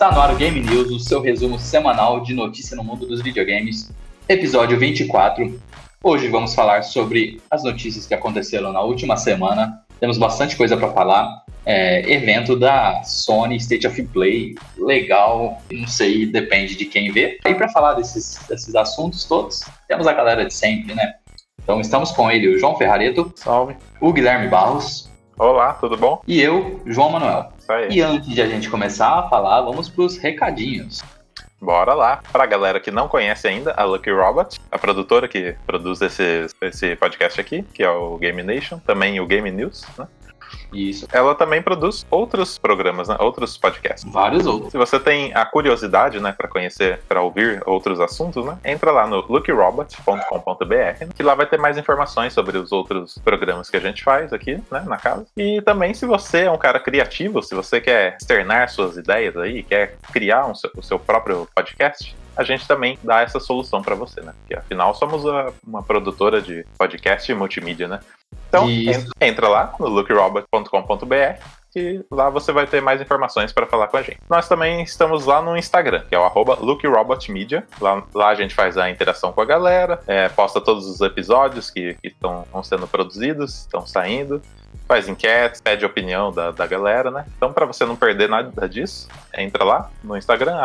Está no ar o Game News, o seu resumo semanal de notícia no mundo dos videogames, episódio 24. Hoje vamos falar sobre as notícias que aconteceram na última semana. Temos bastante coisa para falar. É, evento da Sony State of Play, legal, não sei, depende de quem vê. E para falar desses, desses assuntos todos, temos a galera de sempre, né? Então estamos com ele, o João Ferrareto. Salve. O Guilherme Barros. Olá, tudo bom? E eu, João Manuel. Isso aí. E antes de a gente começar a falar, vamos para os recadinhos. Bora lá. Pra galera que não conhece ainda, a Lucky Robot, a produtora que produz esse, esse podcast aqui, que é o Game Nation, também o Game News, né? Isso. Ela também produz outros programas, né? outros podcasts. Vários outros. Se você tem a curiosidade, né, para conhecer, para ouvir outros assuntos, né, entra lá no lookyrobot.com.br, que lá vai ter mais informações sobre os outros programas que a gente faz aqui, né, na casa. E também, se você é um cara criativo, se você quer externar suas ideias aí, quer criar um, o seu próprio podcast, a gente também dá essa solução para você, né? Porque afinal somos a, uma produtora de podcast e multimídia, né? Então, Isso. entra lá no lookyrobot.com.br que lá você vai ter mais informações para falar com a gente. Nós também estamos lá no Instagram, que é o LookRobotMedia. Lá, lá a gente faz a interação com a galera, é, posta todos os episódios que estão sendo produzidos, estão saindo, faz enquetes, pede opinião da, da galera, né? Então, para você não perder nada disso, entra lá no Instagram,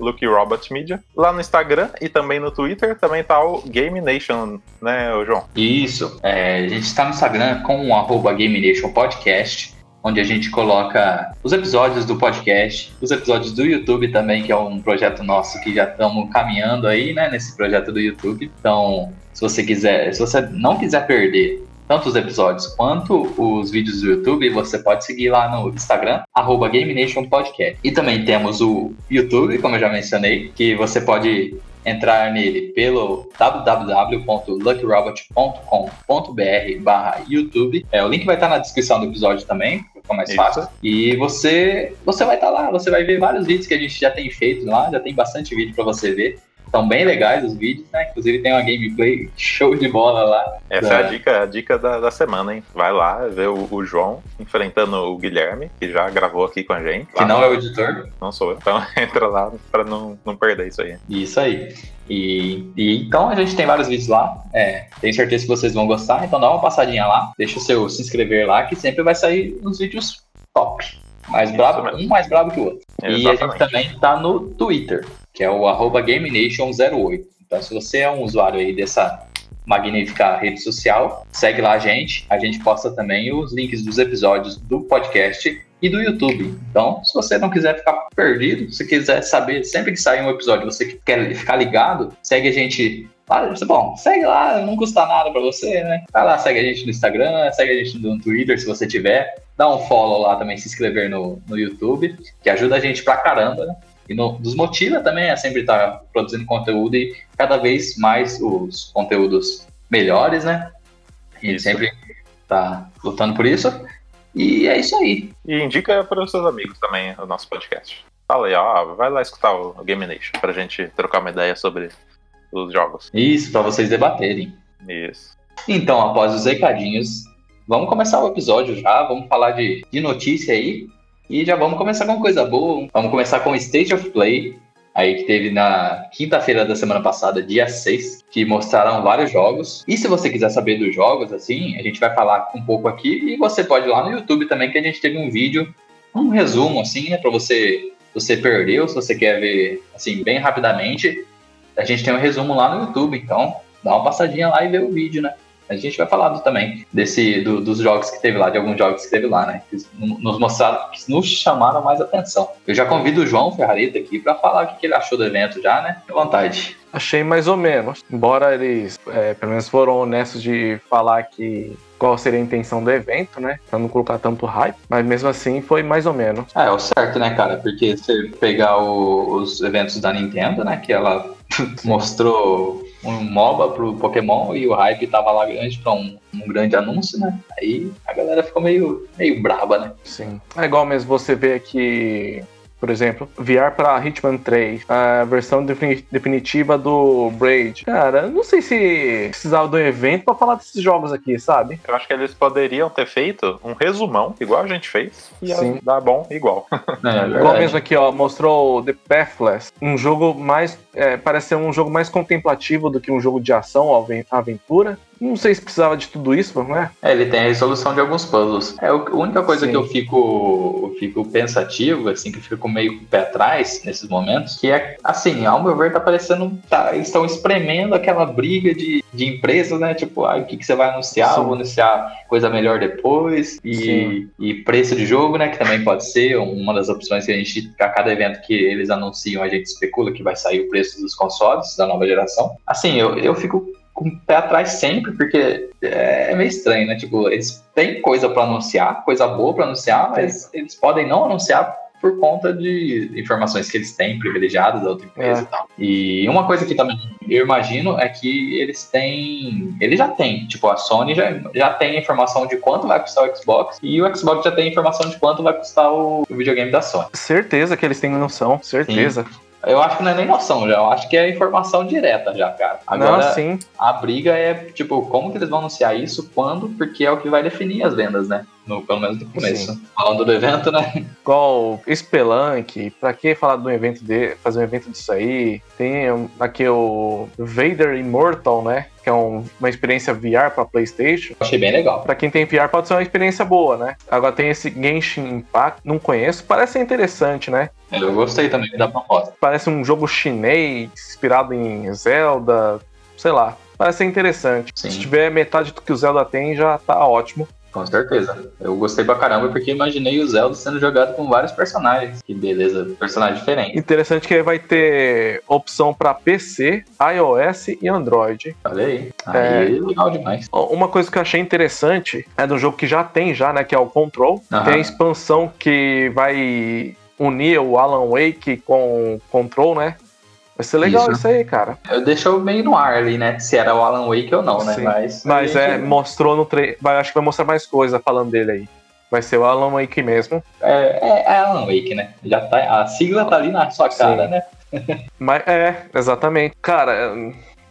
LookRobotMedia. Lá no Instagram e também no Twitter também tá o Game Nation, né, João? Isso. É, a gente está no Instagram com o arroba Game Nation Podcast, onde a gente coloca os episódios do podcast, os episódios do YouTube também, que é um projeto nosso que já estamos caminhando aí, né, nesse projeto do YouTube. Então, se você quiser, se você não quiser perder tanto os episódios quanto os vídeos do YouTube, você pode seguir lá no Instagram, arroba Game Podcast. E também temos o YouTube, como eu já mencionei, que você pode entrar nele pelo www.luckyrobot.com.br barra YouTube. É, o link vai estar na descrição do episódio também, pra ficar mais Isso. fácil. E você, você vai estar lá, você vai ver vários vídeos que a gente já tem feito lá, já tem bastante vídeo para você ver. Estão bem legais os vídeos, né? Inclusive tem uma gameplay show de bola lá. Essa é a Da- dica, a dica da, da semana, hein? Vai lá ver o, o João enfrentando o Guilherme, que já gravou aqui com a gente. Que não no- é o editor. não sou eu. Então entra lá pra não, não perder isso aí. Isso aí. E, e então a gente tem vários vídeos lá. É, tenho certeza que vocês vão gostar. Então dá uma passadinha lá. Deixa o seu se inscrever lá, que sempre vai sair uns vídeos top. Mais brabo, um mais brabo que o outro. E a gente Exatamente. também tá no Twitter, que é o arroba GameNation08. Então, se você é um usuário aí dessa magnífica rede social, segue lá a gente. A gente posta também os links dos episódios do podcast e do YouTube. Então, se você não quiser ficar perdido, se quiser saber sempre que sair um episódio, você quer ficar ligado, segue a gente. Bom, segue lá, não custa nada pra você, né? Vai lá, segue a gente no Instagram, segue a gente no Twitter se você tiver. Dá um follow lá também, se inscrever no, no YouTube, que ajuda a gente pra caramba, né? E no- nos motiva também a sempre estar produzindo conteúdo e cada vez mais os conteúdos melhores, né? A gente Isso. sempre tá lutando por isso. E é isso aí. E indica para os seus amigos também o nosso podcast. Fala aí, ó, vai lá escutar o o Game Nation pra gente trocar uma ideia sobre os jogos. Isso, para vocês debaterem. Isso. Então, após os recadinhos, vamos começar o episódio já. Vamos falar de, de notícia aí. E já vamos começar com coisa boa. Vamos começar com o State of Play, aí que teve na quinta-feira da semana passada, dia 6, que mostraram vários jogos. E se você quiser saber dos jogos, assim, a gente vai falar um pouco aqui. E você pode ir lá no YouTube também, que a gente teve um vídeo, um resumo, assim, né, pra você, você perdeu, se você quer ver, assim, bem rapidamente. A gente tem um resumo lá no YouTube, então dá uma passadinha lá e vê o vídeo, né? A gente vai falar do- também desse, do- dos jogos que teve lá, de alguns jogos que teve lá, né? Que nos mostraram, que nos chamaram mais atenção. Eu já convido o João Ferrarita aqui pra falar o que que ele achou do evento já, né? À vontade. Achei mais ou menos. Embora eles, é, pelo menos, foram honestos de falar que qual seria a intenção do evento, né? Pra não colocar tanto hype. Mas mesmo assim foi mais ou menos. Ah, é o certo, né, cara? Porque você pegar o- os eventos da Nintendo, né? Que ela mostrou um MOBA pro Pokémon e o hype tava lá grande pra um, um grande anúncio, né? Aí a galera ficou meio, meio braba, né? Sim. É igual mesmo você ver que por exemplo. VR para Hitman 3, a versão defini definitiva do Braid. Cara, não sei se precisava do evento para falar desses jogos aqui, sabe? Eu acho que eles poderiam ter feito um resumão, igual a gente fez, e Sim. dar bom igual. É, Igual mesmo aqui, ó, mostrou The Pathless, um jogo mais. É, parece ser um jogo mais contemplativo do que um jogo de ação ou aven- aventura. Não sei se precisava de tudo isso, não é? É, ele tem a resolução de alguns puzzles. É, a única coisa Sim. que eu fico, eu fico pensativo, assim, que eu fico meio com o pé atrás nesses momentos, que é, assim, ao meu ver, tá parecendo. Tá, eles estão espremendo aquela briga de, de empresas, né? Tipo, ah, o que, que você vai anunciar? Sim. Eu vou anunciar coisa melhor depois. E, Sim. e preço de jogo, né? Que também pode ser uma das opções que a gente, a cada evento que eles anunciam, a gente especula que vai sair o preço dos consoles da nova geração. Assim, eu, eu fico com o pé atrás sempre, porque é meio estranho, né? Tipo, eles têm coisa pra anunciar, coisa boa pra anunciar, mas eles podem não anunciar por conta de informações que eles têm privilegiadas da outra empresa É. e tal. E uma coisa que também eu imagino é que eles têm. Eles já têm, tipo, a Sony já, já tem informação de quanto vai custar o Xbox e o Xbox já tem informação de quanto vai custar o, o videogame da Sony. Certeza que eles têm noção, certeza. Eu acho que não é nem noção já, eu acho que é informação direta já, cara. Agora, não, sim. a briga é, tipo, como que eles vão anunciar isso, quando, porque é o que vai definir as vendas, né? No, pelo menos no começo. Falando do evento, né? Igual Spelunk, pra que falar de um evento de fazer um evento disso aí? Tem aqui o Vader Immortal, né? Que é um- uma experiência VR pra PlayStation. Achei bem legal. Pra quem tem VR pode ser uma experiência boa, né? Agora tem esse Genshin Impact, não conheço, parece ser interessante, né? Eu gostei também da proposta. Parece um jogo chinês inspirado em Zelda, sei lá. Parece ser interessante. Sim. Se tiver metade do que o Zelda tem, já tá ótimo. Com certeza. Eu gostei pra caramba porque imaginei o Zelda sendo jogado com vários personagens. Que beleza, personagens diferentes. Interessante que vai ter opção pra PC, iOS e Android. Olha aí. É. Aí, legal demais. Uma coisa que eu achei interessante é do jogo que já tem já, né, que é o Control. Aham. Tem a expansão que vai unir o Alan Wake com o Control, né? Vai ser legal Isso. isso, aí, cara. Eu deixou meio no ar ali, né? Se era o Alan Wake ou não, né? Sim. Mas, Mas é, mostrou no trailer. Acho que vai mostrar mais coisa falando dele aí. Vai ser o Alan Wake mesmo. é, é, é Alan Wake, né? Já tá, a sigla tá ali na sua cara, Sim. né? Mas é, exatamente. Cara,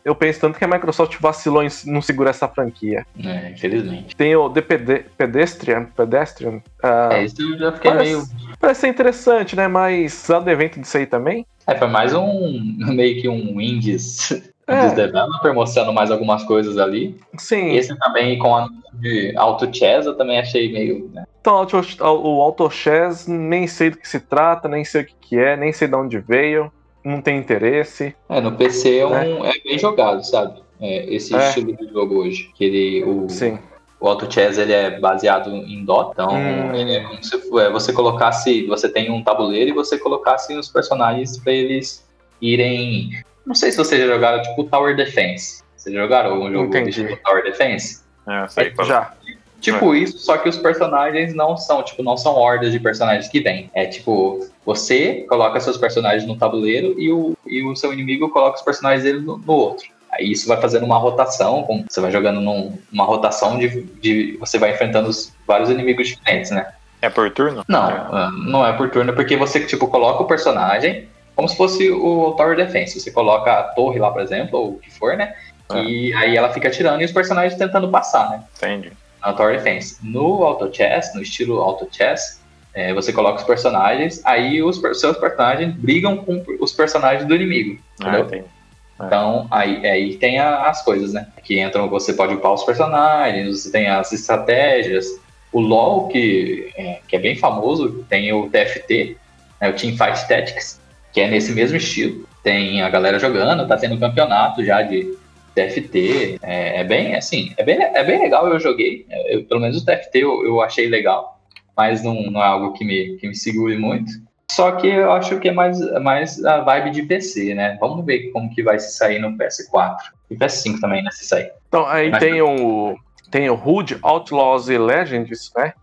eu penso tanto que a Microsoft vacilou em não segurar essa franquia. É, infelizmente. Tem o The Pede- Pedestrian. Pedestrian. ah, É, isso eu já fiquei parece, meio. parece ser interessante, né? Mas precisava do evento disso aí também. É, foi mais um. meio que um indies. É. Indies developer mostrando mais algumas coisas ali. Sim. Esse também com a de Auto Chess eu também achei meio. né? Então, o Auto Chess, nem sei do que se trata, nem sei o que, que é, nem sei de onde veio, não tem interesse. É, no PC é, um, é bem jogado, sabe? É, esse É. estilo de jogo hoje. Que ele, o, Sim. o Auto Chess ele é baseado em Dota, então Hum. ele é como se é, você colocasse. Você tem um tabuleiro e você colocasse os personagens pra eles irem. Não sei se vocês já jogaram tipo Tower Defense. Vocês já jogaram algum jogo Entendi. estilo Tower Defense? É, sei, qual- Já. Tipo isso, só que os personagens não são, tipo, não são hordas de personagens que vêm. É tipo, você coloca seus personagens no tabuleiro e o, e o seu inimigo coloca os personagens dele no, no outro. Aí isso vai fazendo uma rotação, você vai jogando num- uma rotação de, de. Você vai enfrentando os, vários inimigos diferentes, né? É por turno? Não, É. não é por turno, porque você, tipo, coloca o personagem como se fosse o Tower Defense. Você coloca a torre lá, por exemplo, ou o que for, né? É. E aí ela fica atirando e os personagens tentando passar, né? Entendi. na Tower Defense. No Auto Chess, no estilo Auto Chess, é, você coloca os personagens, aí os seus personagens brigam com os personagens do inimigo. Ah, Entendeu? É. Então, aí, aí tem a- as coisas, né? Que entram, você pode upar os personagens, você tem as estratégias. O LoL, que é, que é bem famoso, tem o TFT, né, o Teamfight Tactics, que é nesse mesmo estilo. Tem a galera jogando, tá tendo campeonato já de TFT. É, é bem, assim, é bem, é bem legal, eu joguei. Eu, pelo menos o TFT eu, eu achei legal, mas não, não é algo que me, que me segure muito. Só que eu acho que é mais, mais a vibe de PC, né? Vamos ver como que vai se sair no PS4. E PS5 também, né? Se sair. Então, aí Mas- tem o. Tem o Hood Outlaws e Legends, né?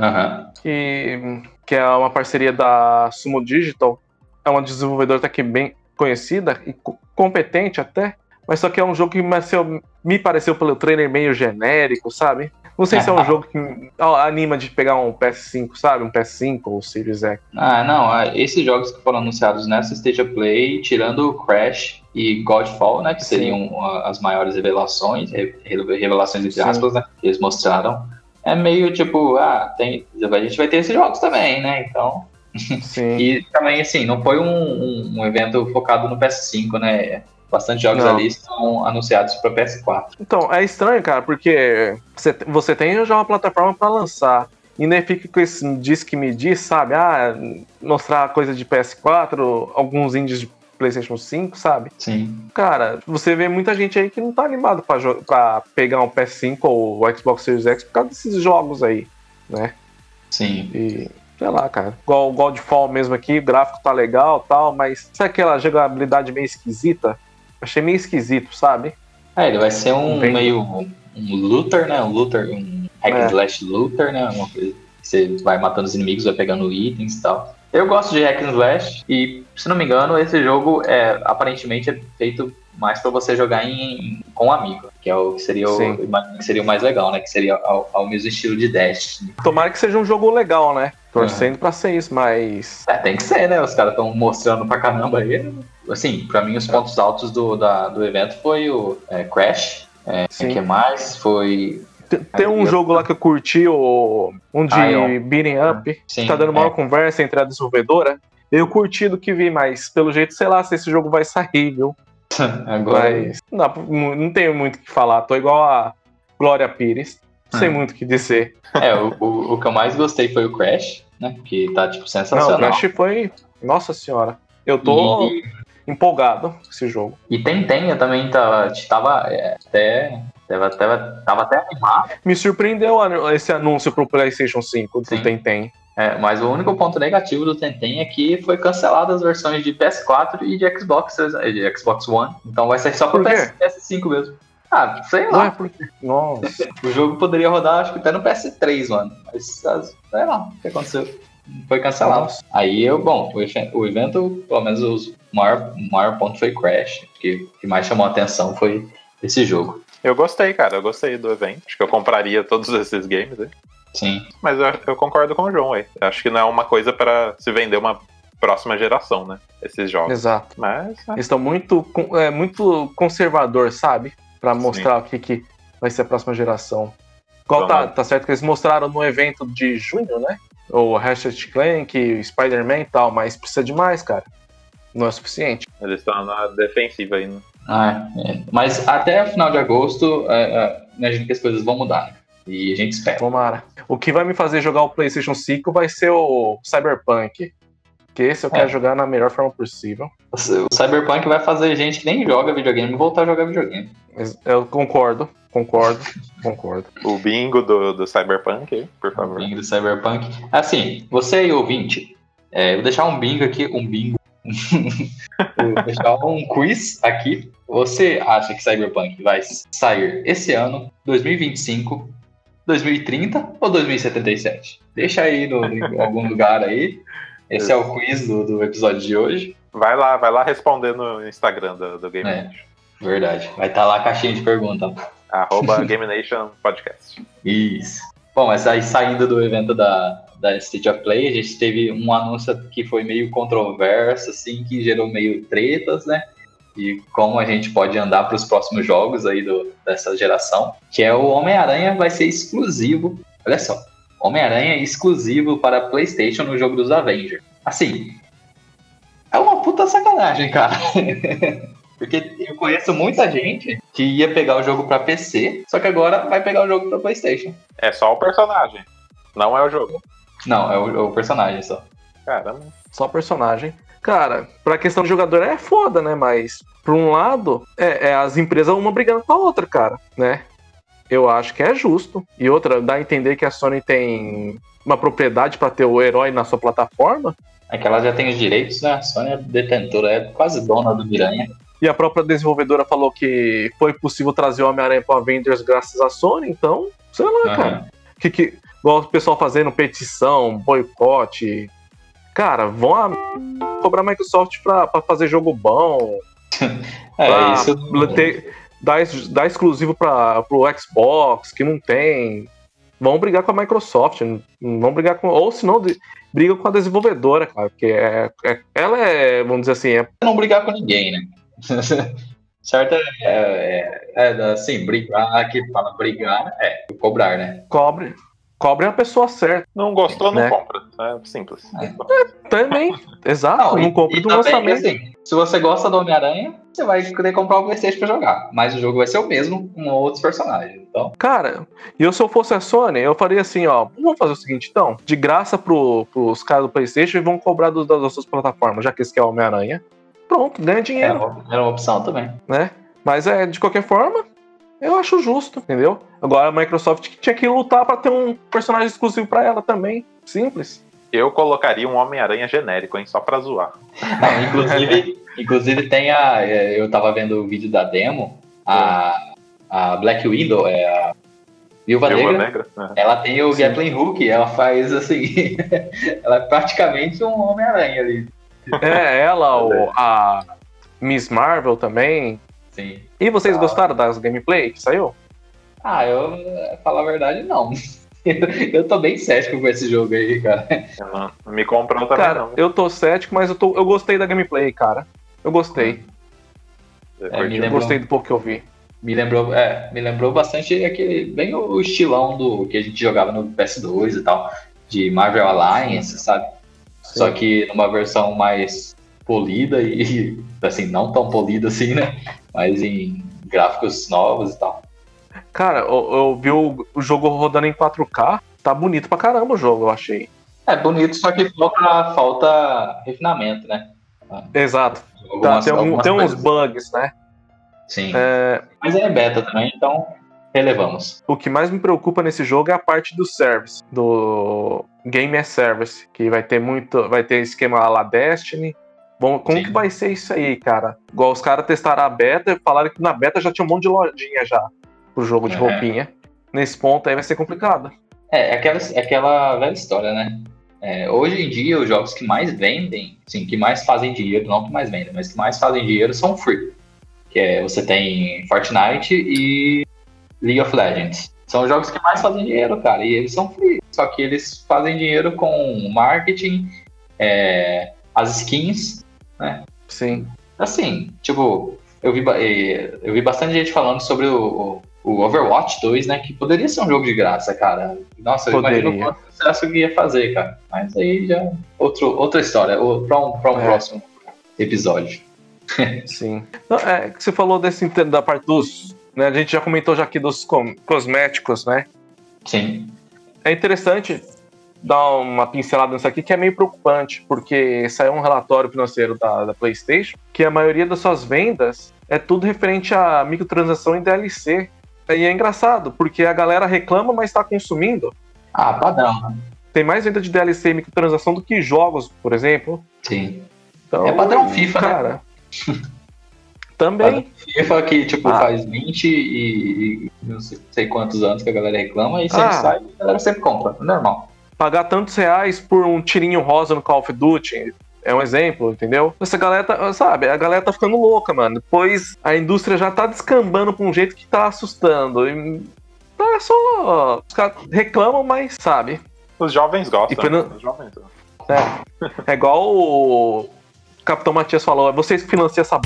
Aham. Que, que é uma parceria da Sumo Digital. É uma desenvolvedora até que bem conhecida e co- competente até. Mas só que é um jogo que me pareceu, me pareceu pelo trailer meio genérico, sabe? Não sei se é um jogo que anima de pegar um PS5, sabe? Um PS5 ou Series X. Ah, não. Ah, esses jogos que foram anunciados nessa State of Play, tirando o Crash e Godfall, né? Que seriam Sim. as maiores revelações, revelações entre aspas, né? Que eles mostraram. É meio tipo, ah, tem, a gente vai ter esses jogos também, né? Então. Sim. e também, assim, não foi um, um, um evento focado no PS5, né? Bastante jogos não. ali estão anunciados para PS4. Então, é estranho, cara, porque você, você tem já uma plataforma para lançar. E nem fica com esse diz que me diz, sabe? Ah, mostrar coisa de PS4, alguns indies de PlayStation 5, sabe? Sim. Cara, você vê muita gente aí que não tá animado pra pegar um PS5 ou o Xbox Series X por causa desses jogos aí, né? Sim. E sei lá, cara. Igual o Godfall mesmo aqui, o gráfico tá legal tal, mas sabe aquela jogabilidade meio esquisita? Achei meio esquisito, sabe? É, ele vai ser um Bem... meio um looter, né? Um looter, um hack and slash looter, né? Uma coisa que você vai matando os inimigos, vai pegando itens e tal. Eu gosto de hack and slash e, se não me engano, esse jogo é aparentemente é feito mais para você jogar em, com um amigo, que é o que seria o, que seria o mais legal, né? Que seria ao, ao mesmo estilo de Dash. Tomara que seja um jogo legal, né? Torcendo uhum. pra ser isso, mas. É, tem que ser, né? Os caras estão mostrando pra caramba aí assim, para mim os pontos altos do, da, do evento foi o é, Crash, é, que mais foi tem um jogo lá que eu curti, o, um de Ion. beating up, Sim, tá dando uma é. conversa entre a desenvolvedora. Eu curti do que vi, mas pelo jeito, sei lá se esse jogo vai sair, viu? Agora. Mas não, não tenho muito o que falar, tô igual a Glória Pires. Não sei hum. muito o que dizer. É, o, o, o, que eu mais gostei foi o Crash, né? Que tá, tipo, sensacional. Não, o Crash foi. Nossa senhora. Eu tô. E empolgado esse jogo. E Tentenha também tá, tava é, até Tava, tava, tava até animado. Me surpreendeu esse anúncio pro PlayStation 5 do Tentem. É, mas o único ponto negativo do Tentem é que foi cancelado as versões de PS4 e de Xbox, de Xbox One. Então vai ser só pro PS, PS5 mesmo. Ah, sei lá. porque... Nossa. o jogo poderia rodar, acho que até no PS3, mano. Mas sei lá o que aconteceu. Foi cancelado. Nossa. Aí eu, bom, o evento, pelo menos o maior, o maior ponto foi Crash. O que, que mais chamou a atenção foi esse jogo. Eu gostei, cara. Eu gostei do evento. Acho que eu compraria todos esses games aí. Sim. Mas eu, eu concordo com o João aí. Acho que não é uma coisa para se vender uma próxima geração, né? Esses jogos. Exato. Mas. É. Eles estão muito, é, muito conservador, sabe? Para mostrar Sim. o que, que vai ser a próxima geração. Igual então, tá, tá certo que eles mostraram no evento de junho, né? O Ratchet Clank, Spider-Man e tal, mas precisa de mais, cara. Não é suficiente. Eles estão na defensiva ainda. Né? Ah, é. Mas até final de agosto, é, é, imagino que as coisas vão mudar. Né? E a gente espera. Tomara. O que vai me fazer jogar o PlayStation 5 vai ser o Cyberpunk. Que esse eu quero é. jogar na melhor forma possível. O Cyberpunk vai fazer gente que nem joga videogame voltar a jogar videogame. Eu concordo, concordo, concordo. O bingo do, do Cyberpunk, por favor. O bingo do Cyberpunk. Assim, você aí, ouvinte, é, eu vou deixar um bingo aqui, um bingo. vou deixar um quiz aqui você acha que Cyberpunk vai sair esse ano, 2025, 2030 ou 2077? Deixa aí no, em algum lugar aí. Esse é o quiz do, do episódio de hoje. Vai lá, vai lá responder no Instagram do, do Game é, Nation. Verdade. Vai estar tá lá a caixinha de pergunta. Arroba Game Nation Podcast. Isso. Bom, mas aí saindo do evento da, da State of Play, a gente teve um anúncio que foi meio controverso, assim, que gerou meio tretas, né? e como a gente pode andar para os próximos jogos aí do, dessa geração, que é o Homem-Aranha vai ser exclusivo. Olha só, Homem-Aranha exclusivo para PlayStation no jogo dos Avengers. Assim, é uma puta sacanagem, cara. Porque eu conheço muita gente que ia pegar o jogo para PC, só que agora vai pegar o jogo para PlayStation. É só o personagem, não é o jogo. Não, é o, é o personagem só. Caramba. Só o personagem. Cara, pra questão de jogador é foda, né? Mas, por um lado, é, é as empresas uma brigando com a outra, cara, né? Eu acho que é justo. E outra, dá a entender que a Sony tem uma propriedade para ter o herói na sua plataforma. É que ela já tem os direitos, né? A Sony é detentora, é quase dona do Miranha. E a própria desenvolvedora falou que foi possível trazer o Homem-Aranha para Avengers graças à Sony, então, sei lá, uhum. cara. Que, que, igual o pessoal fazendo petição, boicote, Cara, vão a... cobrar a Microsoft pra, pra fazer jogo bom. é, isso. Ter, dar exclusivo pra, pro Xbox, que não tem. vão brigar com a Microsoft, não vão brigar com. Ou se não, briga com a desenvolvedora, cara, porque é, é, ela é, vamos dizer assim, é. Não brigar com ninguém, né? certo? É, é, é, assim, brigar, aqui fala brigar, é cobrar, né? Cobre. Cobre a pessoa certa. Não gostou, não né? compra. É simples. É, também, exato. Não, não compra do lançamento. Assim, se você gosta do Homem-Aranha, você vai querer comprar o PlayStation pra jogar. Mas o jogo vai ser o mesmo com outros personagens. Então. Cara, e eu se eu fosse a Sony, eu faria assim, ó. Vamos fazer o seguinte, então. De graça pro, pros caras do PlayStation e vão cobrar dos, das outras plataformas, já que esse quer o Homem-Aranha. Pronto, ganha dinheiro. É, era uma opção também. Né? Mas é, de qualquer forma, eu acho justo, entendeu? Agora a Microsoft tinha que lutar para ter um personagem exclusivo para ela também. Simples. Eu colocaria um Homem-Aranha genérico, hein? Só pra zoar. Não, inclusive, inclusive tem a. É, eu tava vendo o vídeo da demo. A, a Black Widow, é a Viúva Negra, Negra é. ela tem o Gatling Hook, ela faz assim. ela é praticamente um Homem-Aranha ali. É, ela, o, a Miss Marvel também. Sim. E vocês ah. gostaram das gameplay que saiu? Ah, eu, falar a verdade, não. eu tô bem cético com esse jogo aí, cara. Não, me comprou também, cara, não. Eu tô cético, mas eu, tô, eu gostei da gameplay, cara. Eu gostei. É, me lembrou, eu gostei do pouco que eu vi. Me lembrou, é, me lembrou bastante aquele, bem o estilão do que a gente jogava no PS2 e tal, de Marvel Alliance, sabe? Sim. Só que numa versão mais polida e, assim, não tão polida assim, né? Mas em gráficos novos e tal. Cara, eu, eu vi o, o, jogo rodando em 4K, tá bonito pra caramba o jogo, eu achei. É bonito, só que falta, falta refinamento, né? Exato. Algumas, tá, tem, um, tem uns bugs, né? Sim. É... Mas é beta também, então relevamos. O que mais me preocupa nesse jogo é a parte do service, do Game as Service, que vai ter muito, vai ter esquema lá Destiny, Bom, como Sim. que vai ser isso aí, cara? Igual os caras testaram a beta e falaram que na beta já tinha um monte de lojinha já pro jogo de é. roupinha. Nesse ponto aí vai ser complicado. É, é aquela, é aquela velha história, né? É, hoje em dia, os jogos que mais vendem, sim, que mais fazem dinheiro, não que mais vendem, mas que mais fazem dinheiro são free. Que é, você tem Fortnite e League of Legends. São os jogos que mais fazem dinheiro, cara, e eles são free. Só que eles fazem dinheiro com marketing, é, as skins né? Sim. Assim, tipo, eu vi, eu vi bastante gente falando sobre o, o Overwatch 2, né? Que poderia ser um jogo de graça, cara. Nossa, eu poderia. imagino quanto sucesso que ia fazer, cara. Mas aí já. Outro, outra história, para um, pra um é. próximo episódio. Sim. Não, é, que você falou desse da parte dos. Né, a gente já comentou já aqui dos cosméticos, né? Sim. É interessante dar uma pincelada nisso aqui que é meio preocupante, porque saiu um relatório financeiro da, da PlayStation que a maioria das suas vendas é tudo referente a microtransação e DLC. E é engraçado, porque a galera reclama, mas está consumindo. Ah, padrão. Tem mais venda de DLC e microtransação do que jogos, por exemplo. Sim. Então, é padrão FIFA, né? cara. Né? Também. FIFA que, tipo, ah. faz 20 e, e, não sei quantos anos que a galera reclama e sempre ah. sai a galera sempre compra. Normal pagar tantos reais por um tirinho rosa no Call of Duty. É um exemplo, entendeu? Essa galera tá, sabe, a galera tá ficando louca, mano. Depois a indústria já tá descambando pra um jeito que tá assustando. E tá só. Os caras reclamam, mas sabe. Os jovens gostam. Né? Os jovens. É, é igual o Capitão Matias falou: vocês financiam essa.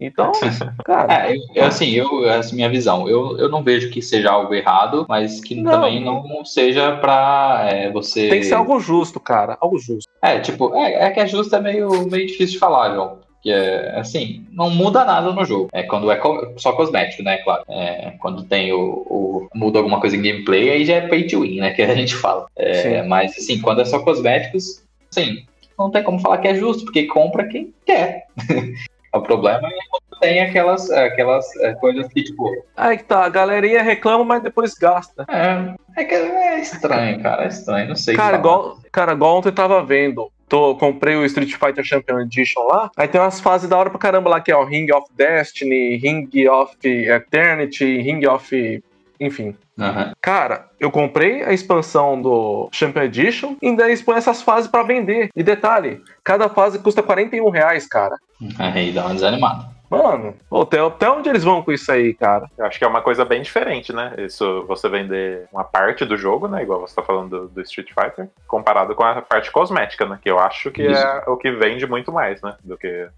Então, cara. É, eu, assim, eu, essa é a minha visão. Eu, eu não vejo que seja algo errado, mas que não, também não seja pra é, você. Tem que ser algo justo, cara. Algo justo. É, tipo, é, é que é justo é meio, meio difícil de falar, João. Que é assim, não muda nada no jogo. É quando é co só cosmético, né? Claro. É, quando tem o, o, muda alguma coisa em gameplay, aí já é pay to win, né? Que a gente fala. É, mas assim, quando é só cosméticos, sim, não tem como falar que é justo, porque compra quem quer. O problema é quando tem aquelas, aquelas é, coisas que, tipo. Aí que tá, a galerinha reclama, mas depois gasta. É, é, que é estranho, cara. É estranho, não sei. Cara, igual, cara, igual ontem eu tava vendo. Tô, comprei o Street Fighter Champion Edition lá. Aí tem umas fases da hora pra caramba lá, que é o Ring of Destiny, Ring of Eternity, Ring of. Enfim. Uhum. Cara, eu comprei a expansão do Champion Edition e ainda eles põem essas fases para vender. E detalhe, cada fase custa 41 reais, cara. Aí dá uma desanimada. Mano, até, até onde eles vão com isso aí, cara? Eu acho que é uma coisa bem diferente, né? Isso, você vender uma parte do jogo, né? Igual você tá falando do, do Street Fighter, comparado com a parte cosmética, né? Que eu acho que Isso. é o que vende muito mais, né? Do que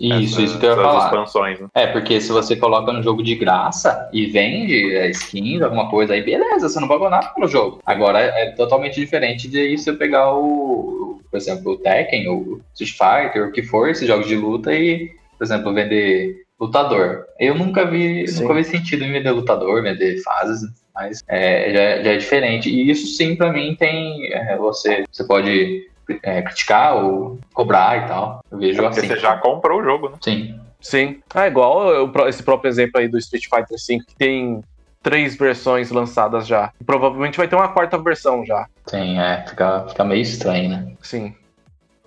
Isso, essa- isso que eu ia falar. expansões, né? É, porque se você coloca no jogo de graça e vende é, skins, alguma coisa aí, beleza, você não pagou nada pelo jogo. Agora é é totalmente diferente de você pegar o, por exemplo, o Tekken, o Street Fighter, o que for, esses jogos de luta e, por exemplo, vender lutador. Eu nunca vi, Sim. nunca vi sentido em vender lutador, vender fases, mas é, já, é- já é diferente. E isso sim, pra mim, tem. é, você, você pode é, criticar ou cobrar e tal. Eu vejo Porque assim. você já comprou o jogo, né? Sim. Sim. Ah, igual esse próprio exemplo aí do Street Fighter V, que tem três versões lançadas já. Provavelmente vai ter uma quarta versão já. Sim, é, fica, fica meio estranho, né? Sim.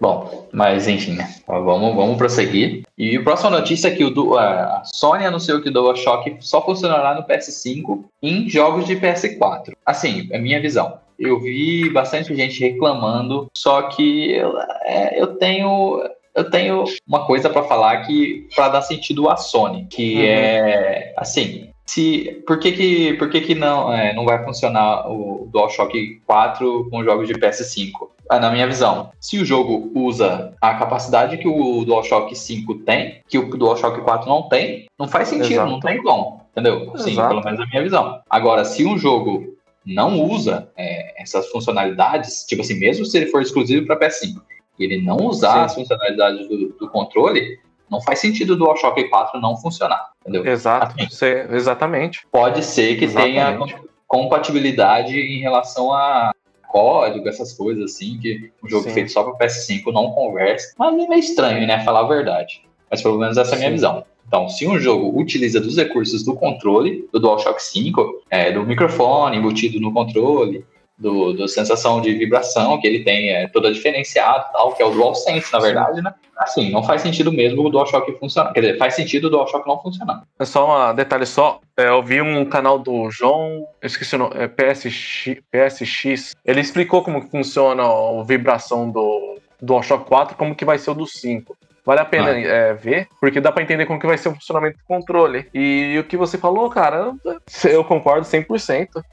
Bom, mas enfim, né? Vamos, vamos prosseguir. E a próxima notícia é que o Du- a Sony anunciou que o DualShock só funcionará no PS5 em jogos de PS4. Assim, é minha visão. Eu vi bastante gente reclamando, só que eu, é, eu tenho eu tenho uma coisa pra falar que para dar sentido à Sony, que Uhum. é assim, se por que que por que que não é, não vai funcionar o DualShock 4 com jogos de PS5? Ah, na minha visão, se o jogo usa a capacidade que o DualShock 5 tem, que o DualShock 4 não tem, não faz sentido, Exato. não tem como, entendeu? Sim, Exato. pelo menos a minha visão. Agora, se um jogo não usa é, essas funcionalidades, tipo assim, mesmo se ele for exclusivo para PS5, e ele não usar Sim. as funcionalidades do, do controle, não faz sentido o DualShock 4 não funcionar, entendeu? Exato. Assim. Cê- exatamente. Pode ser que tenha Exatamente. com- compatibilidade em relação a código, essas coisas assim, que um jogo Sim. feito só para PS5 não conversa. Mas é meio estranho, né? Falar a verdade. Mas pelo menos essa é a minha Sim. visão. Então, se um jogo utiliza dos recursos do controle, do DualShock 5, é, do microfone embutido no controle, do, do sensação de vibração que ele tem, é toda diferenciada, tal, que é o DualSense, na verdade, né? Assim, não faz sentido mesmo o DualShock funcionar. Quer dizer, faz sentido o DualShock não funcionar. É só um detalhe só. é, eu vi um canal do João, eu esqueci o nome, é PSX, PSX. Ele explicou como funciona a vibração do DualShock 4, como que vai ser o do 5. Vale a pena Ah. é, ver, porque dá pra entender como que vai ser o funcionamento do controle. E o que você falou, cara, eu, eu concordo 100%.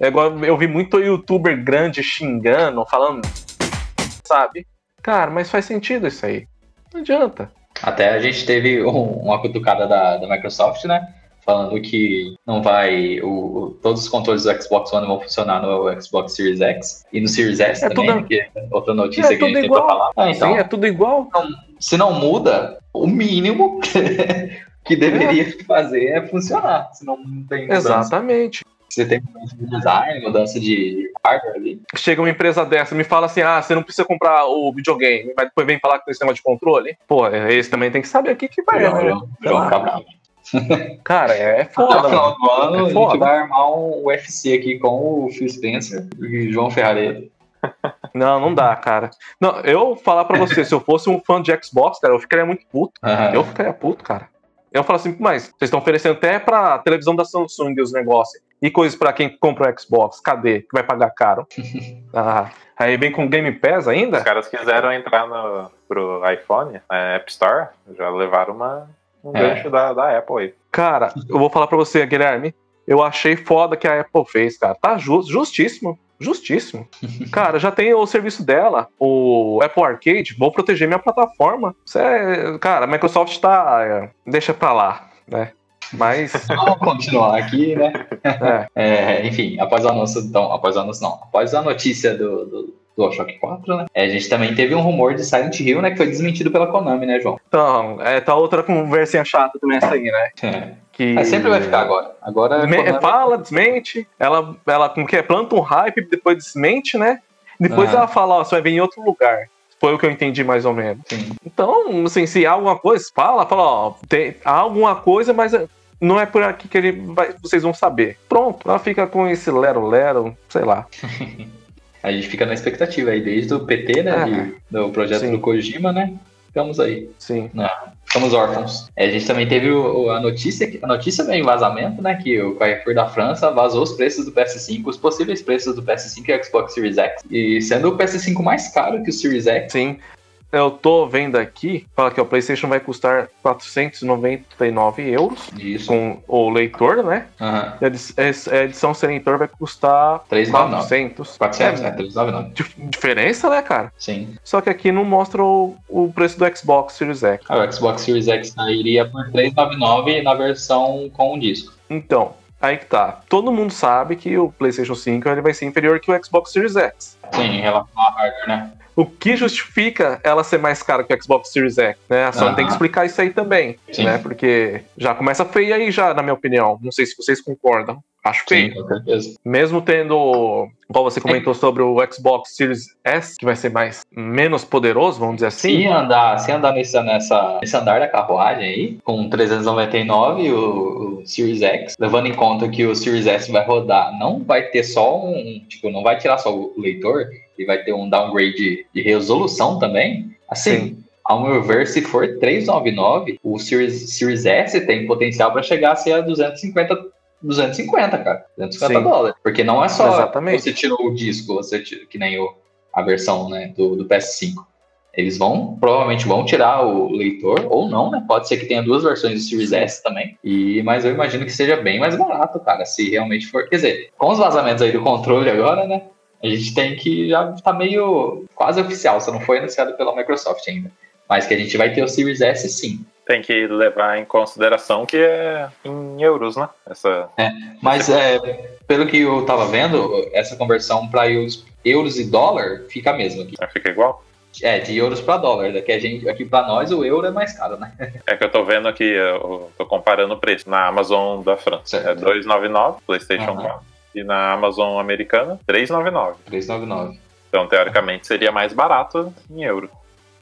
É igual eu vi muito youtuber grande xingando, falando, sabe? Cara, mas faz sentido isso aí. Não adianta. Até a gente teve um- uma cutucada da, da Microsoft, né? Falando que não vai. O, o- todos os controles do Xbox One vão funcionar no Xbox Series X e no Series S É também, tudo- porque é outra notícia É que a gente tem igual. pra falar. Ah, então, Sim, é tudo igual. se não muda, o mínimo que deveria fazer é funcionar. Se não tem mudança. Exatamente. Você tem mudança de design, mudança de hardware ali. chega uma empresa dessa e me fala assim: ah, você não precisa comprar o videogame, mas depois vem falar com esse negócio de controle. Pô, esse também tem que saber aqui que vai. Né? João, João fica bravo. Cara, é Até foda, o final do ano, É a gente vai armar um UFC aqui com o Phil Spencer e João Ferrari. Não, não dá, cara. Não, eu falar pra você, se eu fosse um fã de Xbox, cara, eu ficaria muito puto. Eu ficaria puto, cara. Eu falo assim, mas vocês estão oferecendo até pra televisão da Samsung os negócios. E coisas pra quem compra o Xbox. Cadê? Que vai pagar caro. Ah, aí vem com Game Pass Os ainda? caras quiseram entrar no, pro iPhone, na App Store, já levaram uma, um É. gancho da, da Apple aí. Cara, eu vou falar pra você, Guilherme. Eu achei foda que a Apple fez, cara. Tá ju- justíssimo. Justíssimo. Cara, já tem o serviço dela, o Apple Arcade. Vou proteger minha plataforma. Isso é, cara, a Microsoft tá. é, deixa pra lá, né? Mas. Vamos continuar aqui, né? É, É, enfim, após o anúncio, então, após o anúncio não, após a notícia do, do DualShock 4, né? é, a gente também teve um rumor de Silent Hill, né? Que foi desmentido pela Konami, né, João? então, é, tá outra conversinha chata também essa aí, né? É. Que... Mas sempre vai ficar agora. Agora. a Me- Konami- Fala, desmente, ela, ela como que é, planta um hype, depois desmente, né? Depois Aham. ela fala, ó, você vai vir em outro lugar. Foi o que eu entendi mais ou menos. Sim. Então, assim, se há alguma coisa, fala, fala, ó, tem, há alguma coisa, mas não é por aqui que ele vai, vocês vão saber. Pronto, ela fica com esse lero-lero, sei lá. A gente fica na expectativa aí, desde o PT, né? É. de- do projeto Sim. do Kojima, né? Ficamos aí. Sim. Ficamos órfãos. É, a gente também teve o- a notícia, que- a notícia veio em vazamento, né? Que o Carrefour da França vazou os preços do PS5, os possíveis preços do PS5 e Xbox Series X. E sendo o PS5 mais caro que o Series X, Sim. Eu tô vendo aqui, fala que o PlayStation vai custar 499 euros Isso. com o leitor, né? Aham. E a edi- a edição sem leitor vai custar 399. 400. 400, É, né? 399. dif- diferença, né, cara? Sim. Só que aqui não mostra o, o preço do Xbox Series X. Ah, o Xbox Series X sairia por 399 na versão com o disco. Então, aí que tá. Todo mundo sabe que o PlayStation 5 ele vai ser inferior que o Xbox Series X. Sim, em relação ao hardware, né? O que justifica ela ser mais cara que o Xbox Series X, né? A Sony Aham. tem que explicar isso aí também, Sim. né? Porque já começa feio aí já, na minha opinião. Não sei se vocês concordam. Acho feio. Sim, com certeza. Mesmo tendo, igual você comentou sobre o Xbox Series S, que vai ser mais menos poderoso, vamos dizer Se assim. andar, se andar nessa, nessa, nesse andar da carruagem aí, com 399 e o, o Series X, levando em conta que o Series S vai rodar, não vai ter só um, tipo, não vai tirar só o leitor, e vai ter um downgrade de, de resolução também. Assim, Sim. ao meu ver, se for 399, o Series, Series S tem potencial para chegar a ser a 250 250, cara. 250 Sim. dólares. Porque não é só Exatamente. você tirou o disco, você tira, que nem o, a versão né, do, do PS5. Eles vão, provavelmente vão tirar o leitor, ou não, né? Pode ser que tenha duas versões do Series S também. E, mas eu imagino que seja bem mais barato, cara, se realmente for. Quer dizer, com os vazamentos aí do controle agora, né? A gente tem que já tá meio quase oficial, só não foi anunciado pela Microsoft ainda. Mas que a gente vai ter o Series S sim. Tem que levar em consideração que é em euros, né? Essa. Mas é, pelo que eu tava vendo, essa conversão para euros, euros e dólar fica a mesma aqui. Fica igual? É, de euros para dólar. Daqui a gente, aqui para nós o euro é mais caro, né? É que eu tô vendo aqui, eu tô comparando o preço. Na Amazon da França Certo. é 2,99, PlayStation Aham. 4. E na Amazon americana, 3,99. 399. Então, teoricamente, seria mais barato em euro.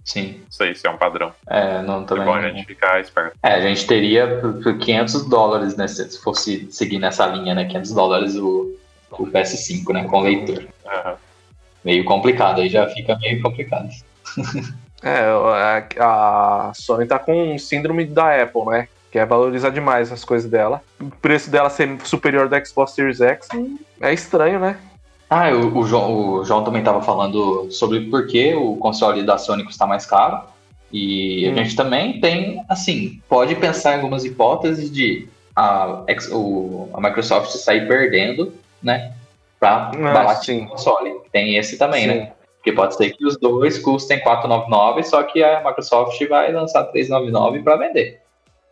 Sim. Não sei se é um padrão. É, não É também. bom a gente ficar esperto. É, a gente teria por, por 500 dólares, né? Se se fosse seguir nessa linha, né? 500 dólares o, o PS5, né? Com leitor. Aham. Meio complicado, aí já fica meio complicado. É, a, Sony tá com síndrome da Apple, né? Quer valorizar demais as coisas dela. O preço dela ser superior do Xbox Series X é estranho, né? Ah, o, o João, o João também estava falando sobre por que o console da Sony custa mais caro. E a Hum. gente também tem, assim, pode pensar em algumas hipóteses de a, o- a Microsoft sair perdendo, né? Pra Ah, o console. Tem esse também, Sim. né? Porque pode ser que os dois custem 499, só que a Microsoft vai lançar 399 para vender.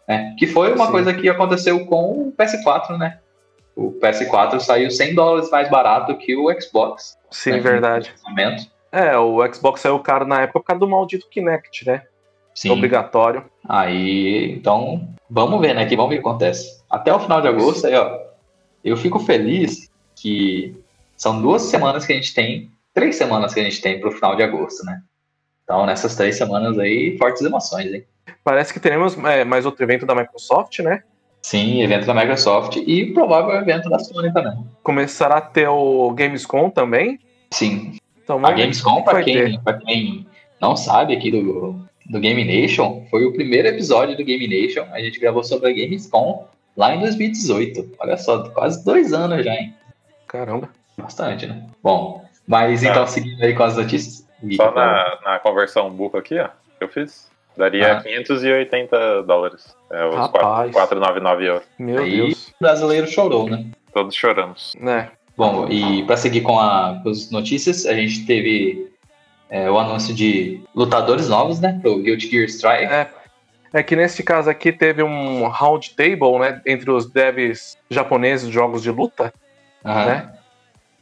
Né? Que foi uma Sim. coisa que aconteceu com o PS4, né? O PS4 saiu 100 dólares mais barato que o Xbox. Sim, né? verdade. É, o Xbox saiu caro na época por causa do maldito Kinect, né? Sim. Obrigatório. Aí, então, vamos ver, né? Que vamos ver o que acontece. Até o final de agosto, aí, ó. Eu fico feliz que são duas semanas que a gente tem, três semanas que a gente tem pro final de agosto, né? Então, nessas três semanas aí, fortes emoções, hein? Parece que teremos é, mais outro evento da Microsoft, né? Sim, evento da Microsoft e provável evento da Sony também. Começará a ter o Gamescom também. Sim, Então, a Gamescom, ter. quem, quem não sabe aqui do, do Game Nation, foi o primeiro episódio do Game Nation. A gente gravou sobre a Gamescom lá em 2018. Olha só, quase dois anos já, hein? Caramba. Bastante, né? Bom, mas então seguindo aí com as notícias. Só na, na conversão burra aqui, ó, que eu fiz, daria Ah. 580 dólares. É, os Rapaz. 499 euros. Meu Aí- Deus. O brasileiro chorou, né? Todos choramos. Né? Bom, e para seguir com, a- com as notícias, a gente teve é, o anúncio de lutadores novos, né? Pro Guilty Gear Strive. É, é que neste caso aqui teve um round table, né? Entre os devs japoneses de jogos de luta, Aham. né?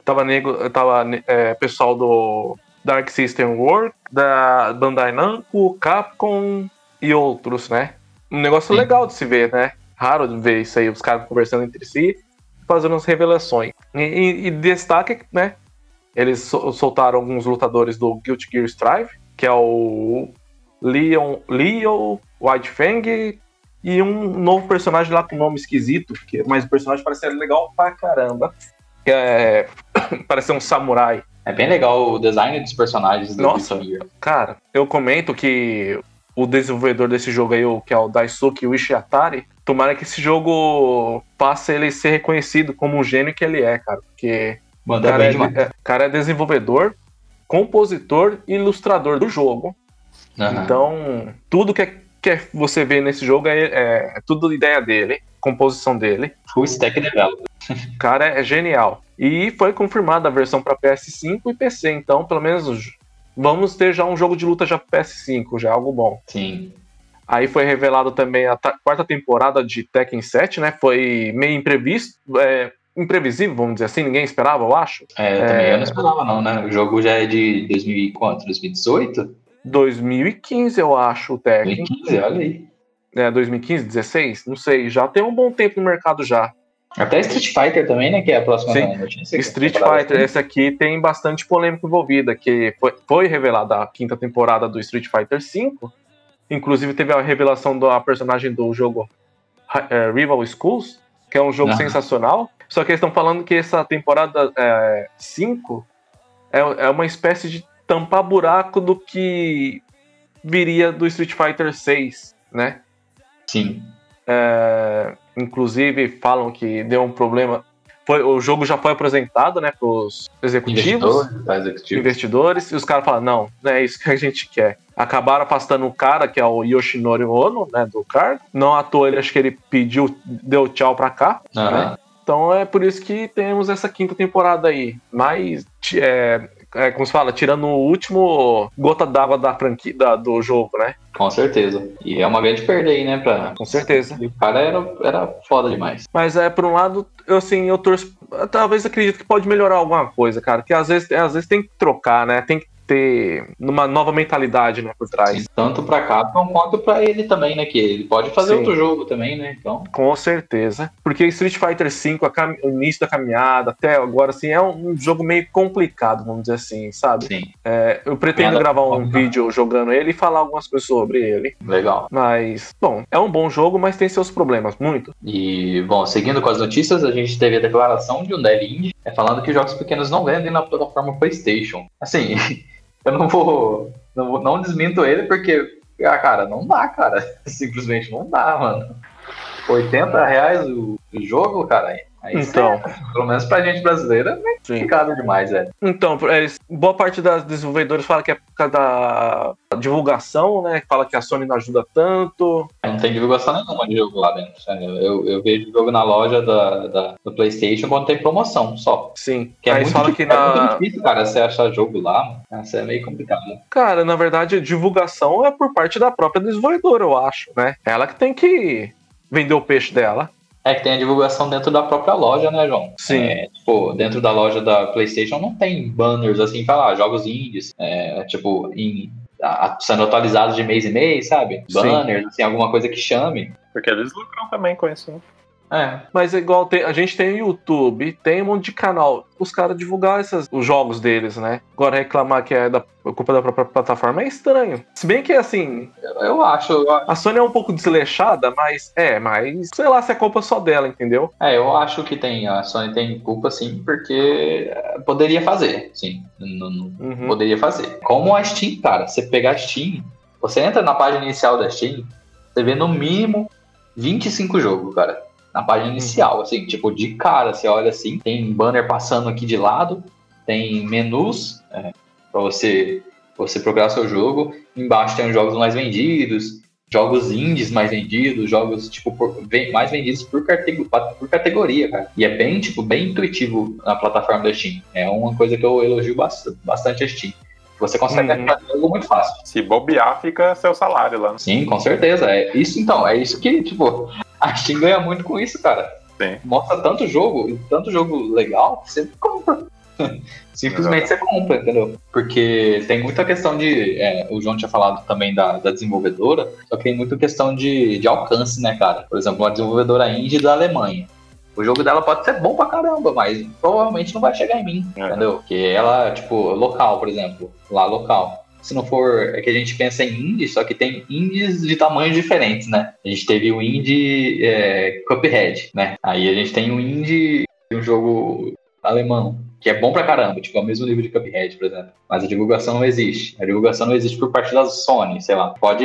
Tava, nego, tava é, pessoal do Dark System Work, da Bandai Namco, Capcom e outros, né? Um negócio Sim. legal de se ver, né? Raro de ver isso aí, os caras conversando entre si, fazendo as revelações. E, e, e destaque, né? Eles sol- soltaram alguns lutadores do Guilty Gear Strive, que é o Leon, Leo Whitefang e um novo personagem lá com nome esquisito, que, mas o personagem parece legal pra caramba. Que é. parece um samurai. É bem legal o design dos personagens do Nossa. Cara, eu comento que o desenvolvedor desse jogo aí, que é o Daisuke Wishiatari, tomara que esse jogo passe ele ser reconhecido como um gênio que ele é, cara. Porque o Manda cara é, é- cara é desenvolvedor, compositor e ilustrador do jogo. Aham. Então, tudo que, é- que é- você vê nesse jogo é, é- é tudo ideia dele, composição dele. Full stack developer. O cara é genial. E foi confirmada a versão para PS5 e PC, então pelo menos os- vamos ter já um jogo de luta já pro PS5, já é algo bom. Sim. Aí foi revelado também a ta- quarta temporada de Tekken 7, né? Foi meio imprevisto, é, imprevisível, vamos dizer assim, ninguém esperava, eu acho. É, também eu não esperava, não, né? O jogo já é de 2004, 2018? 2015, eu acho, o Tekken. 2015, olha aí. É, 2015, 16? Não sei, já tem um bom tempo no mercado já. Até Street Fighter também, né? Que é a próxima Sim. notícia. Street Temporada Fighter, esse aqui tem bastante polêmica envolvida, que foi, foi revelada a quinta temporada do Street Fighter V. Inclusive teve a revelação da personagem do jogo eh, Rival Schools, que é um jogo Ah. sensacional. Só que eles estão falando que essa temporada 5 é, é uma espécie de tampar buraco do que viria do Street Fighter 6, né? Sim. É, inclusive falam que deu um problema. Foi, o jogo já foi apresentado, né, para os executivos, Investidor, tá, executivo. investidores, e os caras falaram, não, não é isso que a gente quer. Acabaram afastando o cara, que é o Yoshinori Ono, né, do cargo. Não à toa, ele acho que ele pediu, deu tchau pra cá. Aham. Então é por isso que temos essa quinta temporada aí. Mas, é, é, como se fala, tirando o último gota d'água da franquia da- do jogo, né? Com certeza. E é uma grande perda aí, né? Pra... Com certeza. O cara era, era foda demais. Mas é, por um lado, eu assim, eu torço. Talvez acredito que pode melhorar alguma coisa, cara. Que às vezes, às vezes tem que trocar, né? Tem que ter uma nova mentalidade, né, por trás. Sim, tanto pra Capcom quanto pra ele também, né? Que ele pode fazer Sim. outro jogo também, né? Então, Com certeza. Porque Street Fighter V, cam- o início da caminhada, até agora, assim, é um, jogo meio complicado, vamos dizer assim, sabe? sim, É, eu pretendo Nada gravar um vídeo jogando ele e falar algumas coisas sobre ele. legal. Mas, bom, é um bom jogo, mas tem seus problemas, muito. E, bom, seguindo com as notícias, a gente teve a declaração de um dev indie é, falando que jogos pequenos não vendem na plataforma PlayStation. Assim, eu não vou. Não, vou- não desminto ele porque, ah, cara, não dá, cara. Simplesmente não dá, mano. 80 reais o, o jogo, cara. Aí, Então. é, pelo menos pra gente brasileira, é Sim. complicado demais, velho. Então, eles, boa parte das desenvolvedores fala que é por causa da divulgação, né? Fala que a Sony não ajuda tanto. Não tem divulgação nenhuma de jogo lá dentro. Eu, eu vejo jogo na loja da, da- do PlayStation quando tem promoção só. Sim. Que é Aí muito, eles falam que difícil, é muito na. difícil, cara, você achar jogo lá. Isso é meio complicado. Cara, na verdade, divulgação é por parte da própria desenvolvedora, eu acho, né? Ela que tem que vender o peixe dela. É que tem a divulgação dentro da própria loja, né, João? Sim. É, tipo, dentro da loja da PlayStation não tem banners assim, falar jogos indies, é, tipo, em, a- sendo atualizados de mês em mês, sabe? Sim. Banners, assim, alguma coisa que chame. Porque eles lucram também com isso. né? É, Mas é igual tem- a gente tem o YouTube, tem um monte de canal. Os caras divulgar essas, os jogos deles, né? Agora reclamar que é da culpa da própria plataforma é estranho. Se bem que assim, eu, eu acho, eu, a Sony é um pouco desleixada, mas é, mas sei lá se é culpa só dela, entendeu? é, eu acho que tem, a Sony tem culpa sim, porque é, poderia fazer, sim, não, não- Uhum. poderia fazer. Como a Steam, cara, você pegar a Steam, você entra na página inicial da Steam, você vê no mínimo 25 jogos, cara. Na página inicial, assim, tipo, de cara, você olha assim, tem banner passando aqui de lado, tem menus é, para você, você procurar seu jogo. Embaixo tem os jogos mais vendidos, jogos indies mais vendidos, jogos, tipo, por- mais vendidos por, por categoria, cara. E é bem, tipo, bem intuitivo na plataforma da Steam. É uma coisa que eu elogio bastante, bastante a Steam. Você consegue Uhum. achar jogo muito fácil. Se bobear, fica seu salário lá. né? Sim, com certeza. É isso então, é isso que, tipo, a Steam ganha muito com isso, cara. Sim. Mostra tanto jogo, tanto jogo legal, que você compra. Simplesmente você compra, entendeu? Porque tem muita questão de. é, o João tinha falado também da, da desenvolvedora, só que tem muita questão de, de alcance, né, cara? Por exemplo, uma desenvolvedora indie da Alemanha. O jogo dela pode ser bom pra caramba, mas provavelmente não vai chegar em mim, É. entendeu? Porque ela, tipo, local, por exemplo, lá local. Se não for. É que a gente pensa em indie, só que tem indies de tamanhos diferentes, né? A gente teve o indie é, Cuphead, né? Aí a gente tem o indie de um jogo alemão, que é bom pra caramba, tipo, é o mesmo nível de Cuphead, por exemplo. Mas a divulgação não existe. A divulgação não existe por parte da Sony, sei lá. Pode,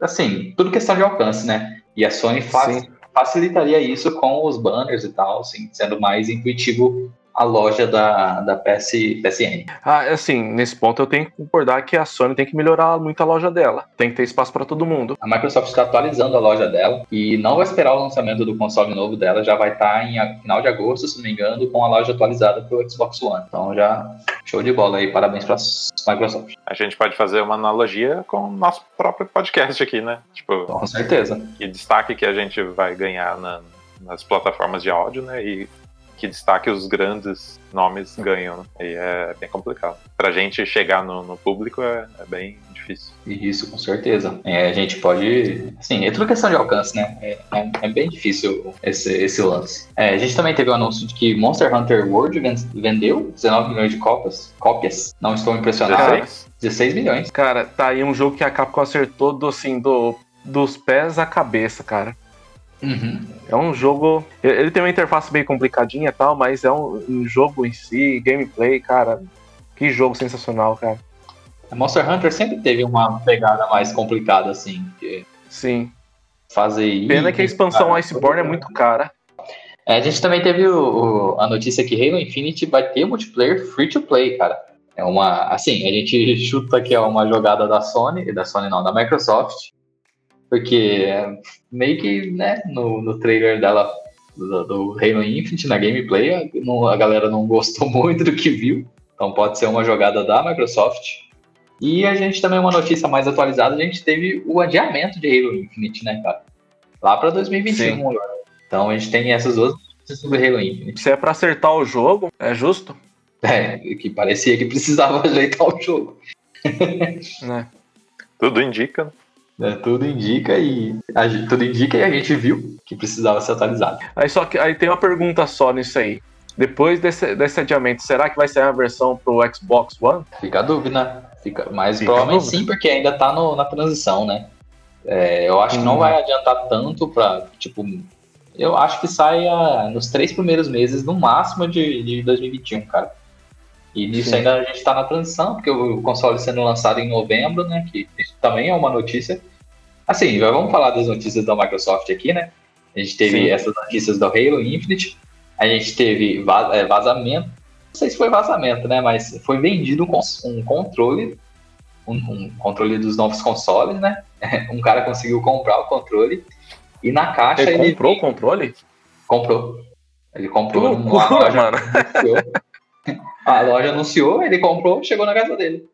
assim, tudo questão de alcance, né? E a Sony faz, Sim. Facilitaria isso com os banners e tal, assim, sendo mais intuitivo a loja da, da PS, PSN. Ah, assim, nesse ponto eu tenho que concordar que a Sony tem que melhorar muito a loja dela. Tem que ter espaço para todo mundo. A Microsoft está atualizando a loja dela e não vai esperar o lançamento do console novo dela, já vai estar tá em final de agosto, se não me engano, com a loja atualizada para o Xbox One. Então já show de bola aí, parabéns para a Microsoft. A gente pode fazer uma analogia com o nosso próprio podcast aqui, né? Tipo, com certeza. Que destaque que a gente vai ganhar na, nas plataformas de áudio, né? E que destaque os grandes nomes ganham, né? E é bem complicado. Pra gente chegar no, no público é, é, bem difícil. Isso, com certeza. É, a gente pode. Sim, é tudo questão de alcance, né? É, é, é bem difícil esse, esse lance. É, a gente também teve o anúncio de que Monster Hunter World vendeu 19 milhões de cópias. cópias. Não estou impressionado. 16? 16 milhões. Cara, tá aí um jogo que a Capcom acertou do, assim, do, dos pés à cabeça, cara. Uhum. É um jogo. Ele tem uma interface bem complicadinha e tal, mas é um, um, jogo em si, gameplay, cara. Que jogo sensacional, cara. Monster Hunter sempre teve uma pegada mais complicada, assim. Sim. Fazer Pena que a expansão cara, Iceborne é muito cara. É, a gente também teve o, o, a notícia que Halo Infinite vai ter multiplayer free to play, cara. É uma. Assim, a gente chuta que é uma jogada da Sony, da Sony não, da Microsoft, porque meio que, né, no, no trailer dela do, do Halo Infinite, na gameplay, a, a galera não gostou muito do que viu. Então pode ser uma jogada da Microsoft. E a gente também, uma notícia mais atualizada, a gente teve o adiamento de Halo Infinite, né, cara? Lá para 2021 agora. Então a gente tem essas duas notícias sobre Halo Infinite. Se é para acertar o jogo, é justo? É, que parecia que precisava ajeitar o jogo. né? Tudo indica. É, tudo indica e a, tudo indica e a gente viu que precisava ser atualizado. Aí só que aí tem uma pergunta só nisso aí. Depois desse, desse adiamento, será que vai ser a versão pro Xbox One? Fica a dúvida, Fica, mas Fica provavelmente sim, porque ainda tá no, na transição, né? É, eu acho hum. que não hum. vai adiantar tanto para tipo, eu acho que sai a, nos três primeiros meses, no máximo, de, de 2021, cara. E nisso Sim. ainda a gente está na transição, porque o console sendo lançado em novembro, né? Que também é uma notícia. Assim, vamos falar das notícias da Microsoft aqui, né? A gente teve Sim. essas notícias do Halo Infinite, a gente teve é, vazamento, não sei se foi vazamento, né? Mas foi vendido um controle, um, um controle dos novos consoles, né? Um cara conseguiu comprar o controle e na caixa ele, ele comprou o controle? Comprou. Ele comprou. Loucura, mano. A loja anunciou, ele comprou, chegou na casa dele.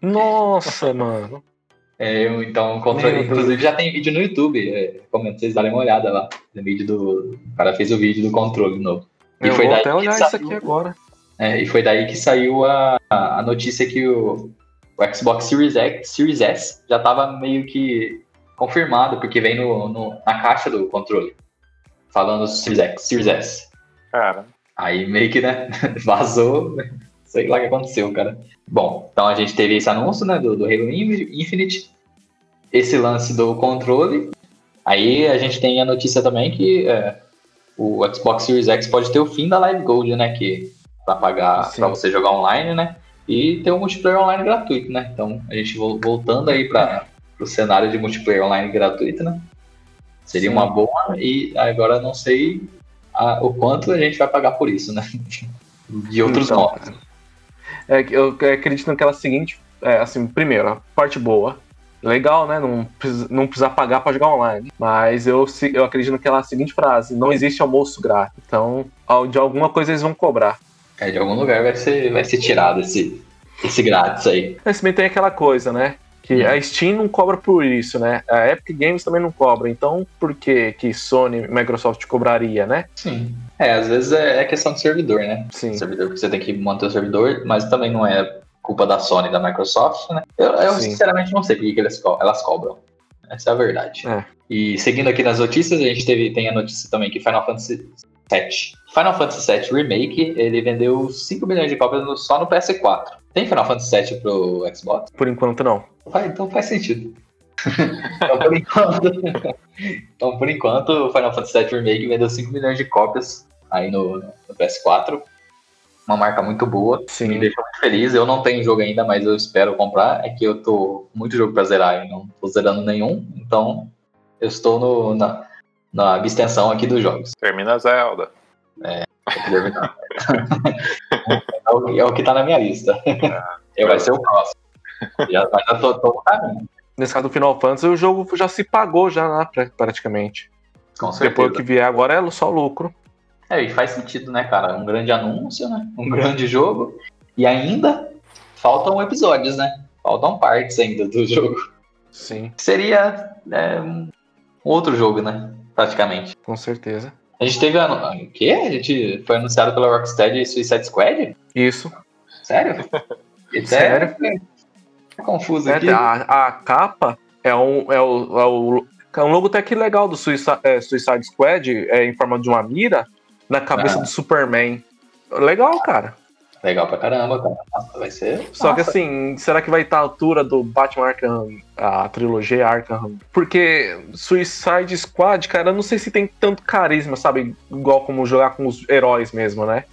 Nossa, mano. É, então, controle, inclusive já tem vídeo no YouTube. É, comenta, vocês darem uma olhada lá. O, vídeo do, o cara fez o vídeo do controle novo. E Eu foi vou daí até olhar isso aqui agora. É, e foi daí que saiu a, a notícia que o, o Xbox Series X, Series S já estava meio que confirmado, porque vem no, no, na caixa do controle. Falando Series X, Series S. Cara, Aí meio que, né, vazou, sei lá o que aconteceu, cara. Bom, então a gente teve esse anúncio, né, do, do Halo Infinite, esse lance do controle. Aí a gente tem a notícia também que é, o Xbox Series X pode ter o fim da Live Gold, né, que para pagar para você jogar online, né, e ter um multiplayer online gratuito, né. Então a gente voltando aí para o cenário de multiplayer online gratuito, né. Seria Sim. uma boa e agora não sei a, o quanto a gente vai pagar por isso, né? De outros então, modos. É, eu acredito naquela seguinte, é, assim, primeiro, a parte boa, legal, né? Não, não precisar pagar para jogar online. Mas eu, eu acredito naquela seguinte frase: não existe almoço grátis. Então, de alguma coisa eles vão cobrar. É, de algum lugar vai ser, vai ser tirado esse, esse grátis aí. Mas também tem aquela coisa, né? Que a Steam não cobra por isso, né? A Epic Games também não cobra. Então, por que que Sony e Microsoft cobraria, né? Sim. É, às vezes é, é questão de servidor, né? Sim. Servidor, você tem que manter o servidor, mas também não é culpa da Sony e da Microsoft, né? Eu, eu sinceramente não sei por que elas, co elas cobram. Essa é a verdade. É. E seguindo aqui nas notícias, a gente teve, tem a notícia também que Final Fantasy VII. Final Fantasy VII Remake, ele vendeu 5 milhões de cópias só no PS4. Tem Final Fantasy VII pro Xbox? Por enquanto não. então faz sentido. então, por enquanto, então, por enquanto, o Final Fantasy VII Remake vendeu 5 milhões de cópias aí no, no PS4. Uma marca muito boa. Sim. Me deixou muito feliz. Eu não tenho jogo ainda, mas eu espero comprar. É que eu tô muito jogo pra zerar e não tô zerando nenhum. Então, eu estou no, na, na abstenção aqui dos jogos. Termina Zelda. É, é, o, é o que tá na minha lista. É, vai ser o próximo. Já, mas já tô, tô no caminho. Nesse caso do Final Fantasy, o jogo já se pagou já lá, pra- praticamente. Com certeza. Depois que vier agora é só lucro. É, e faz sentido, né, cara? Um grande anúncio, né? Um grande jogo. E ainda faltam episódios, né? Faltam partes ainda do jogo. Sim, Seria é, um outro jogo, né? Praticamente. com certeza. A gente teve. A, o quê? A gente foi anunciado pela Rocksteady Suicide Squad? Isso. Sério? Sério? Tá confuso É, aqui. a, a capa é um, é, o, é, o, é um logotech legal do Suicide, é, Suicide Squad, é em forma de uma mira, na cabeça Ah. do Superman. Legal, cara. Legal pra caramba, cara. Vai ser. Só que assim, será que vai estar à altura do Batman Arkham, a trilogia Arkham? Porque Suicide Squad, cara, eu não sei se tem tanto carisma, sabe? Igual como jogar com os heróis mesmo, né?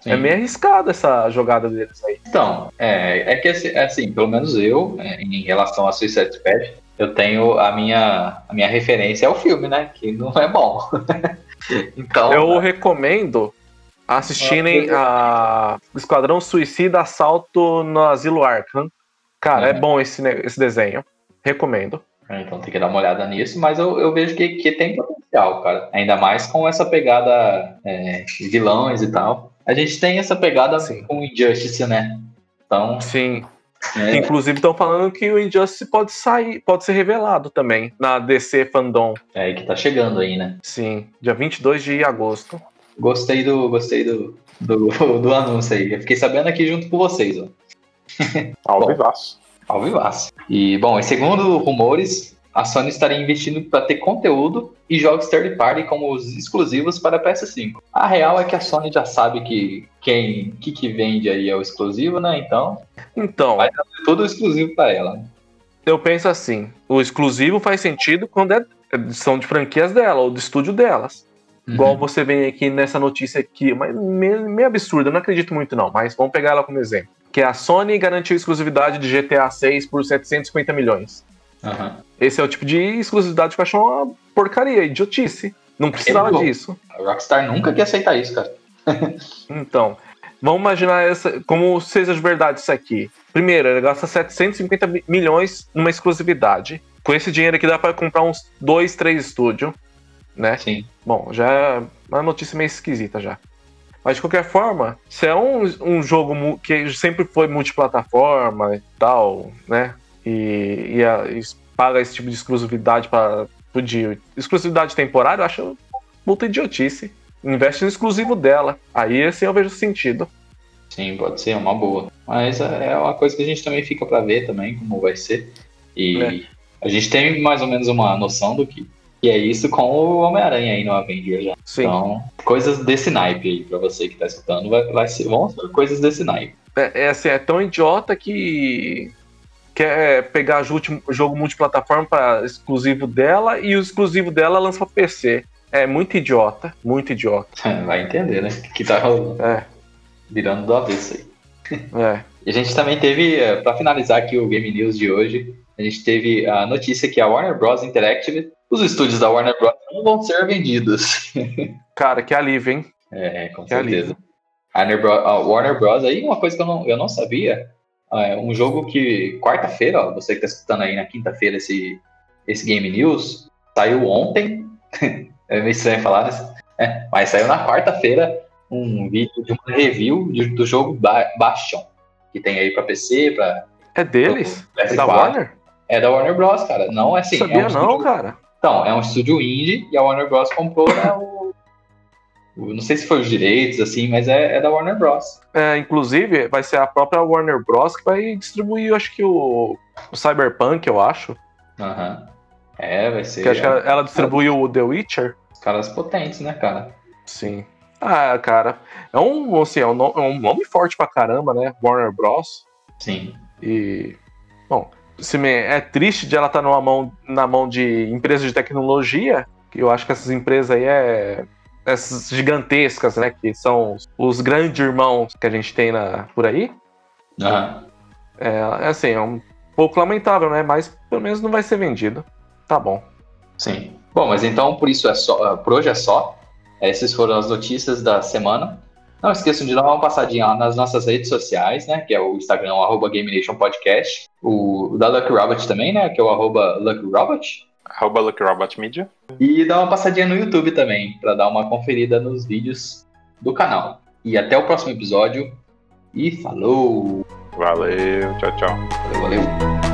Sim. É meio arriscada essa jogada deles aí. Então, é, é que assim, é assim, pelo menos eu, é, em relação a Suicide Squad, eu tenho a minha, a minha referência ao filme, né? Que não é bom. então, Eu recomendo assistirem a Esquadrão Suicida Assalto no Asilo Arkham. Cara, é Uhum. bom esse, esse desenho. Recomendo. então tem que dar uma olhada nisso, mas eu, eu vejo que, que tem potencial, cara. Ainda mais com essa pegada é, de vilões e tal. A gente tem essa pegada Sim. com Injustice, né? Então, Sim. é, Inclusive estão falando que o Injustice pode sair, pode ser revelado também na DC Fandom. é aí que tá chegando aí, né? Sim, dia 22 de agosto. Gostei do, gostei do, do, do anúncio aí. Eu fiquei sabendo aqui junto com vocês, ó. Ao Bom. vivaço. Ao vivaço. E, bom, e segundo rumores, a Sony estaria investindo para ter conteúdo e jogos third party como os exclusivos para PS5. A real é que a Sony já sabe que quem que, que vende aí é o exclusivo, né? Então, Então, Vai. tudo exclusivo para ela. né? eu penso assim: o exclusivo faz sentido quando é, são de franquias dela ou do estúdio delas. Igual Uhum. você vem aqui nessa notícia aqui, mas meio, meio absurda, não acredito muito não, mas vamos pegar ela como exemplo. Que a Sony garantiu exclusividade de GTA 6 por 750 milhões. Aham. Esse é o tipo de exclusividade que eu acho uma porcaria, idiotice. Não precisava bom. disso. A Rockstar nunca quer aceitar isso, cara. Então, vamos imaginar essa, como seja de verdade isso aqui. Primeiro, ele gasta 750 mi- milhões numa exclusividade. Com esse dinheiro aqui dá para comprar uns dois, três estúdios, né? Sim. Bom, já é uma notícia meio esquisita já. Mas de qualquer forma, se é um, um jogo que sempre foi multiplataforma e tal, né? E, e, a- e paga esse tipo de exclusividade para de exclusividade temporária, eu acho puta idiotice. Investe no exclusivo dela. Aí assim eu vejo sentido. Sim, pode ser, uma boa. Mas é é uma coisa que a gente também fica para ver também, como vai ser. E É. a gente tem mais ou menos uma noção do que, que é isso com o Homem-Aranha aí no Avenger já. Sim. Então, coisas desse naipe aí, pra você que tá escutando, vai, vai ser, vão ser coisas desse naipe. É, é assim, é tão idiota que quer pegar jogo, multiplataforma para exclusivo dela e o exclusivo dela lança pra PC. É muito idiota, muito idiota. Vai entender, né? Que tá É, virando do avesso aí. é. E a gente também teve, eh, pra finalizar aqui o Game News de hoje, a gente teve a notícia que a Warner Bros. Interactive, os estúdios da Warner Bros. não vão ser vendidos. Cara, que alívio, hein? É, com Que certeza. Warner, Bros, a Warner Bros. aí, uma coisa que eu não, eu não sabia, é um jogo que quarta-feira, você que tá escutando aí na quinta-feira esse, esse Game News, saiu ontem, é meio estranho falar, né? Mas saiu na quarta-feira um vídeo de uma review de- do jogo ba Bastion, que tem aí pra PC, pra É deles? É PS4. da Warner? É da Warner Bros, cara. Não é assim. Sabia é um não, estúdio- cara. Então, é um estúdio indie e a Warner Bros comprou né, o, o- Não sei se foi os direitos, assim, mas é, é da Warner Bros. É, inclusive, vai ser a própria Warner Bros. que vai distribuir, acho que o, o Cyberpunk, eu acho. Aham. É, vai ser. Que acho que ela, ela distribuiu o The Witcher. Os caras potentes, né, cara? Sim. Ah, cara. É um, assim, é um, no- é um nome forte pra caramba, né? Warner Bros. Sim. E. Bom, é triste de ela estar numa mão, na mão de empresas de tecnologia, que eu acho que essas empresas aí é. Essas gigantescas, né? Que são os grandes irmãos que a gente tem na, por aí. É, é assim, é um pouco lamentável, né? Mas pelo menos não vai ser vendido. Tá bom. Sim. Bom, mas então por isso é só. Por hoje é só. Essas foram as notícias da semana. Não esqueçam de dar uma passadinha lá nas nossas redes sociais, né? Que é o Instagram, o arroba Game Nation Podcast. O da Lucky Robot também, né? Que é o arroba Lucky Robot. Arroba Robot Media. E dá uma passadinha no YouTube também, para dar uma conferida nos vídeos do canal. E até o próximo episódio. E falou! Valeu, tchau, tchau. Valeu, valeu.